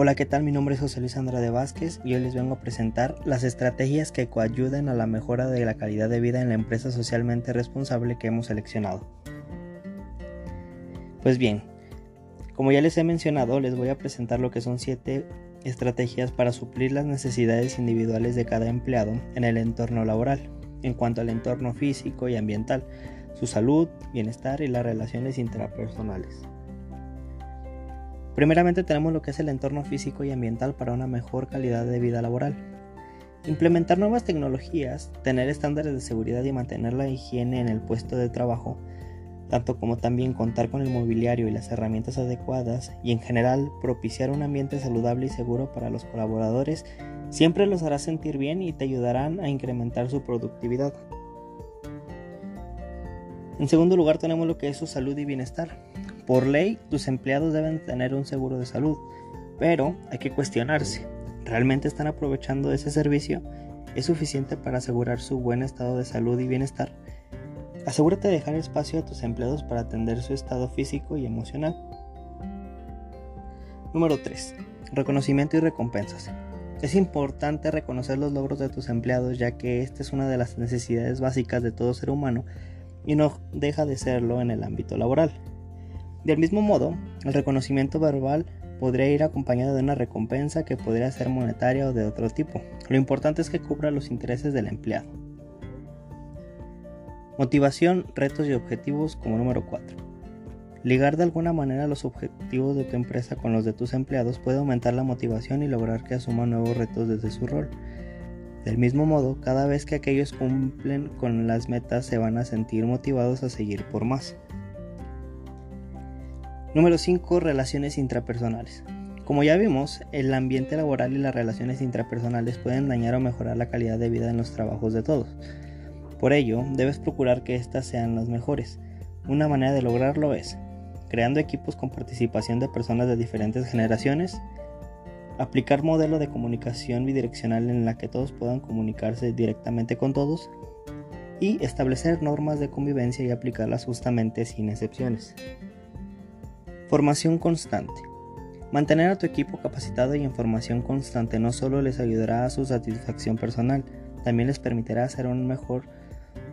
Hola, ¿qué tal? Mi nombre es José Luis Andrade Vázquez y hoy les vengo a presentar las estrategias que coayuden a la mejora de la calidad de vida en la empresa socialmente responsable que hemos seleccionado. Pues bien, como ya les he mencionado, les voy a presentar lo que son 7 estrategias para suplir las necesidades individuales de cada empleado en el entorno laboral, en cuanto al entorno físico y ambiental, su salud, bienestar y las relaciones intrapersonales. Primeramente tenemos lo que es el entorno físico y ambiental para una mejor calidad de vida laboral. Implementar nuevas tecnologías, tener estándares de seguridad y mantener la higiene en el puesto de trabajo, tanto como también contar con el mobiliario y las herramientas adecuadas y en general propiciar un ambiente saludable y seguro para los colaboradores, siempre los hará sentir bien y te ayudarán a incrementar su productividad. En segundo lugar tenemos lo que es su salud y bienestar. Por ley, tus empleados deben tener un seguro de salud, pero hay que cuestionarse. ¿Realmente están aprovechando ese servicio? ¿Es suficiente para asegurar su buen estado de salud y bienestar? Asegúrate de dejar espacio a tus empleados para atender su estado físico y emocional. Número 3. Reconocimiento y recompensas. Es importante reconocer los logros de tus empleados ya que esta es una de las necesidades básicas de todo ser humano y no deja de serlo en el ámbito laboral. Del mismo modo, el reconocimiento verbal podría ir acompañado de una recompensa que podría ser monetaria o de otro tipo. Lo importante es que cubra los intereses del empleado. Motivación, retos y objetivos como número 4. Ligar de alguna manera los objetivos de tu empresa con los de tus empleados puede aumentar la motivación y lograr que asuman nuevos retos desde su rol. Del mismo modo, cada vez que aquellos cumplen con las metas se van a sentir motivados a seguir por más. Número 5. Relaciones intrapersonales. Como ya vimos, el ambiente laboral y las relaciones intrapersonales pueden dañar o mejorar la calidad de vida en los trabajos de todos. Por ello, debes procurar que éstas sean las mejores. Una manera de lograrlo es creando equipos con participación de personas de diferentes generaciones, aplicar modelo de comunicación bidireccional en la que todos puedan comunicarse directamente con todos y establecer normas de convivencia y aplicarlas justamente sin excepciones. Formación constante. Mantener a tu equipo capacitado y en formación constante no solo les ayudará a su satisfacción personal, también les permitirá hacer un mejor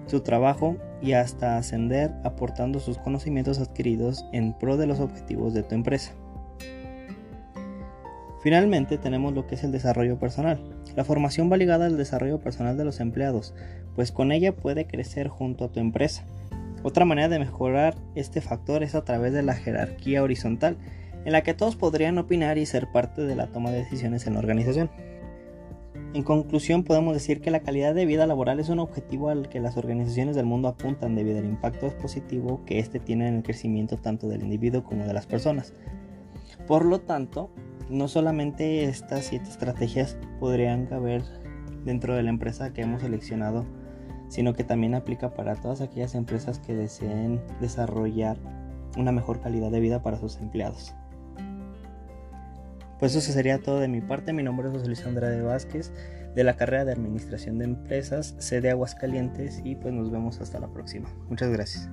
su trabajo y hasta ascender aportando sus conocimientos adquiridos en pro de los objetivos de tu empresa. Finalmente tenemos lo que es el desarrollo personal. La formación va ligada al desarrollo personal de los empleados, pues con ella puede crecer junto a tu empresa. Otra manera de mejorar este factor es a través de la jerarquía horizontal, en la que todos podrían opinar y ser parte de la toma de decisiones en la organización. En conclusión, podemos decir que la calidad de vida laboral es un objetivo al que las organizaciones del mundo apuntan debido al impacto positivo que éste tiene en el crecimiento tanto del individuo como de las personas. Por lo tanto, no solamente estas siete estrategias podrían caber dentro de la empresa que hemos seleccionado sino que también aplica para todas aquellas empresas que deseen desarrollar una mejor calidad de vida para sus empleados. Pues eso sería todo de mi parte. Mi nombre es José Luis Andrade Vázquez de la carrera de Administración de Empresas, sede Aguascalientes y pues nos vemos hasta la próxima. Muchas gracias.